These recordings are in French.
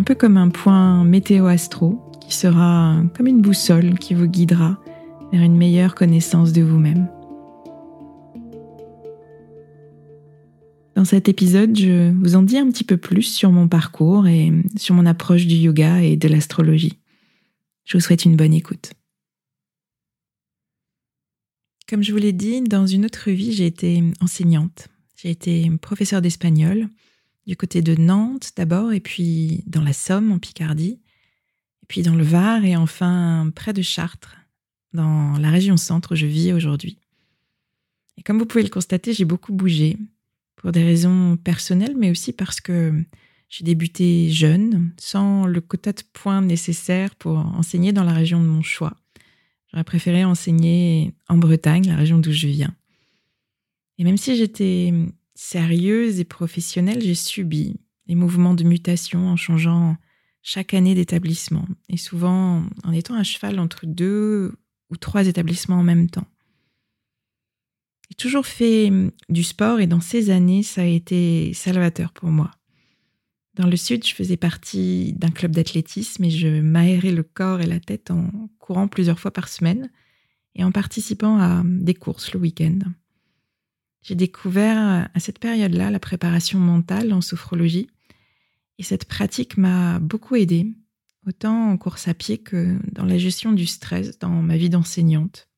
un peu comme un point météo-astro qui sera comme une boussole qui vous guidera vers une meilleure connaissance de vous-même. Dans cet épisode, je vous en dis un petit peu plus sur mon parcours et sur mon approche du yoga et de l'astrologie. Je vous souhaite une bonne écoute. Comme je vous l'ai dit, dans une autre vie, j'ai été enseignante. J'ai été professeure d'espagnol du côté de Nantes d'abord, et puis dans la Somme en Picardie, et puis dans le Var, et enfin près de Chartres, dans la région centre où je vis aujourd'hui. Et comme vous pouvez le constater, j'ai beaucoup bougé, pour des raisons personnelles, mais aussi parce que j'ai débuté jeune, sans le quota de points nécessaire pour enseigner dans la région de mon choix. J'aurais préféré enseigner en Bretagne, la région d'où je viens. Et même si j'étais sérieuse et professionnelle, j'ai subi les mouvements de mutation en changeant chaque année d'établissement et souvent en étant à cheval entre deux ou trois établissements en même temps. J'ai toujours fait hum, du sport et dans ces années, ça a été salvateur pour moi. Dans le sud, je faisais partie d'un club d'athlétisme et je m'aérais le corps et la tête en courant plusieurs fois par semaine et en participant à des courses le week-end. J'ai découvert euh, à cette période-là la préparation mentale en sophrologie et cette pratique m'a beaucoup aidée, autant en course à pied que dans la gestion du stress dans ma vie d'enseignante.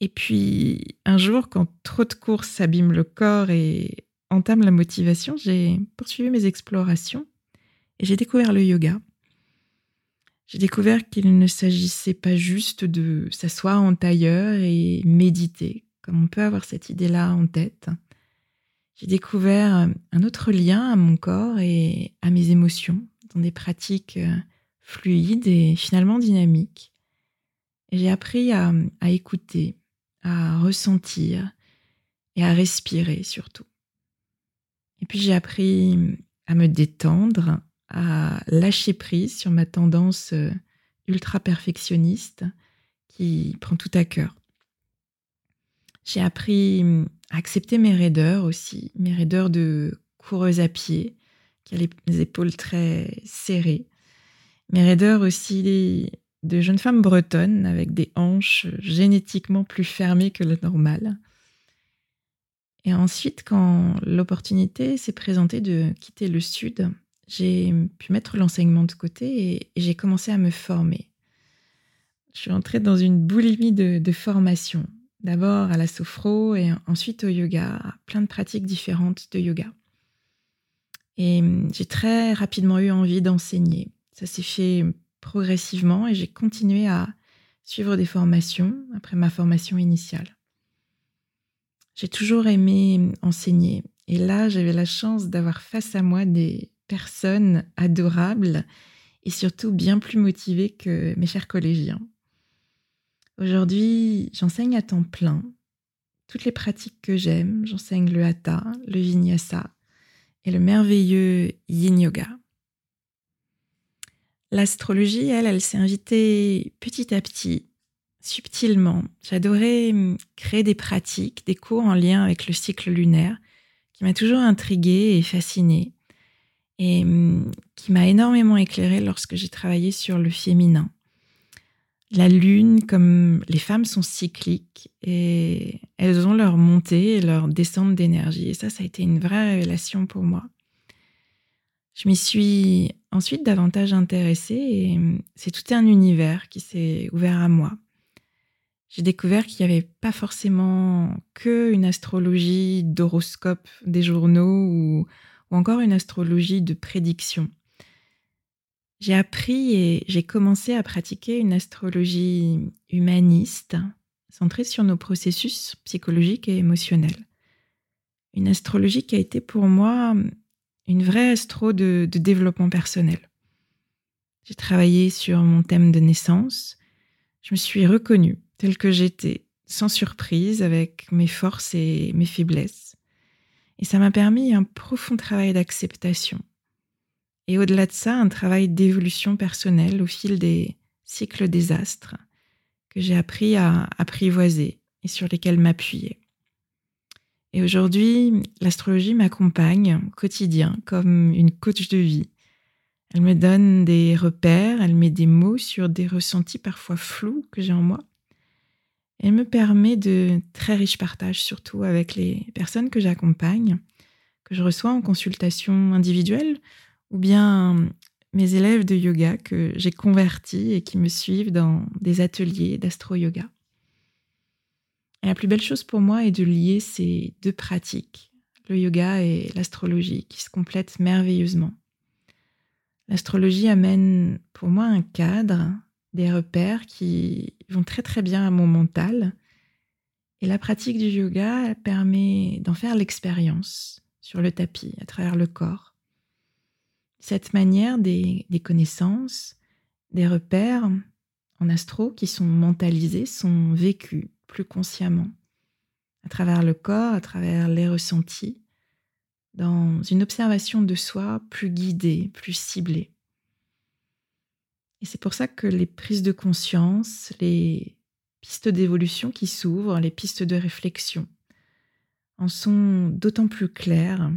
Et puis un jour, quand trop de courses abîment le corps et entament la motivation, j'ai poursuivi mes explorations et j'ai découvert le yoga. J'ai découvert qu'il ne s'agissait pas juste de s'asseoir en tailleur et méditer, comme on peut avoir cette idée-là en tête, j'ai découvert un autre lien à mon corps et à mes émotions dans des pratiques euh, fluides et finalement dynamiques. J'ai appris à, à écouter, à ressentir et à respirer surtout. Et puis j'ai appris à me détendre, à lâcher prise sur ma tendance euh, ultra perfectionniste qui prend tout à cœur. J'ai appris mmh, à accepter mes raideurs aussi, mes raideurs de coureuse à pied, qui a les épaules très serrées. Mes raideurs aussi de jeunes femmes bretonnes avec des hanches génétiquement plus fermées que la normale. Et ensuite, quand l'opportunité s'est présentée de quitter le Sud, j'ai pu mettre l'enseignement de côté et, j'ai commencé à me former. Je suis entrée dans une boulimie de formation. D'abord à la sophro et ensuite au yoga, plein de pratiques différentes de yoga. Et hum, j'ai très rapidement eu envie d'enseigner. Ça s'est fait progressivement et j'ai continué à suivre des formations après ma formation initiale. J'ai toujours aimé enseigner et là j'avais la chance d'avoir face à moi des personnes adorables et surtout bien plus motivées que mes chers collégiens. Aujourd'hui, j'enseigne à temps plein toutes les pratiques que j'aime. J'enseigne le hatha, le vinyasa et le merveilleux yin yoga. L'astrologie, elle, elle s'est invitée petit à petit, subtilement. J'adorais hum, créer des pratiques, des cours en lien avec le cycle lunaire, qui m'a toujours intriguée et fascinée, et hum, qui m'a énormément éclairée lorsque j'ai travaillé sur le féminin. La lune, comme les femmes sont cycliques et elles ont leur montée et leur descente d'énergie. Et ça, ça a été une vraie révélation pour moi. Je m'y suis ensuite davantage intéressée et c'est tout un univers qui s'est ouvert à moi. J'ai découvert qu'il n'y avait pas forcément que une astrologie d'horoscope des journaux ou, ou encore une astrologie de prédiction. J'ai appris et j'ai commencé à pratiquer une astrologie humaniste, centrée sur nos processus psychologiques et émotionnels. Une astrologie qui a été pour moi une vraie astro de, de développement personnel. J'ai travaillé sur mon thème de naissance. Je me suis reconnue telle que j'étais, sans surprise, avec mes forces et mes faiblesses. Et ça m'a permis un profond travail d'acceptation et au-delà de ça, un travail d'évolution personnelle au fil des cycles des astres que j'ai appris à apprivoiser et sur lesquels m'appuyer. Et aujourd'hui, l'astrologie m'accompagne au quotidien comme une coach de vie. Elle me donne des repères, elle met des mots sur des ressentis parfois flous que j'ai en moi. Elle me permet de très riches partages, surtout avec les personnes que j'accompagne, que je reçois en consultation individuelle ou bien mes élèves de yoga que j'ai convertis et qui me suivent dans des ateliers d'astro-yoga. La plus belle chose pour moi est de lier ces deux pratiques, le yoga et l'astrologie, qui se complètent merveilleusement. L'astrologie amène pour moi un cadre, des repères qui vont très très bien à mon mental. Et la pratique du yoga permet d'en faire l'expérience sur le tapis, à travers le corps cette manière des, connaissances, des repères en astro qui sont mentalisés, sont vécus plus consciemment, à travers le corps, à travers les ressentis, dans une observation de soi plus guidée, plus ciblée. Et c'est pour ça que les prises de conscience, les pistes d'évolution qui s'ouvrent, les pistes de réflexion, en sont d'autant plus claires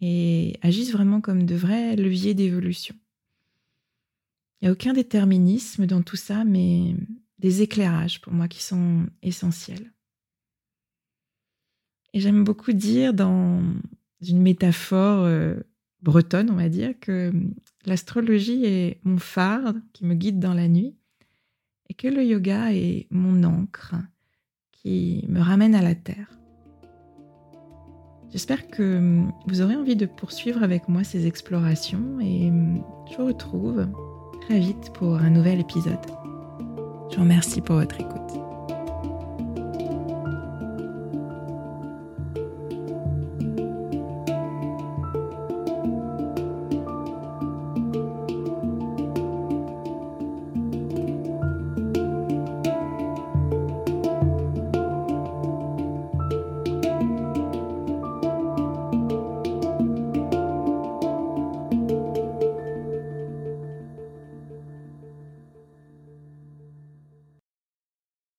et agissent vraiment comme de vrais leviers d'évolution. Il n'y a aucun déterminisme dans tout ça, mais des éclairages pour moi qui sont essentiels. Et j'aime beaucoup dire dans une métaphore euh, bretonne, on va dire, que l'astrologie est mon phare qui me guide dans la nuit et que le yoga est mon encre qui me ramène à la terre. J'espère que hum, vous aurez envie de poursuivre avec moi ces explorations et hum, je vous retrouve très vite pour un nouvel épisode. Je vous remercie pour votre écoute.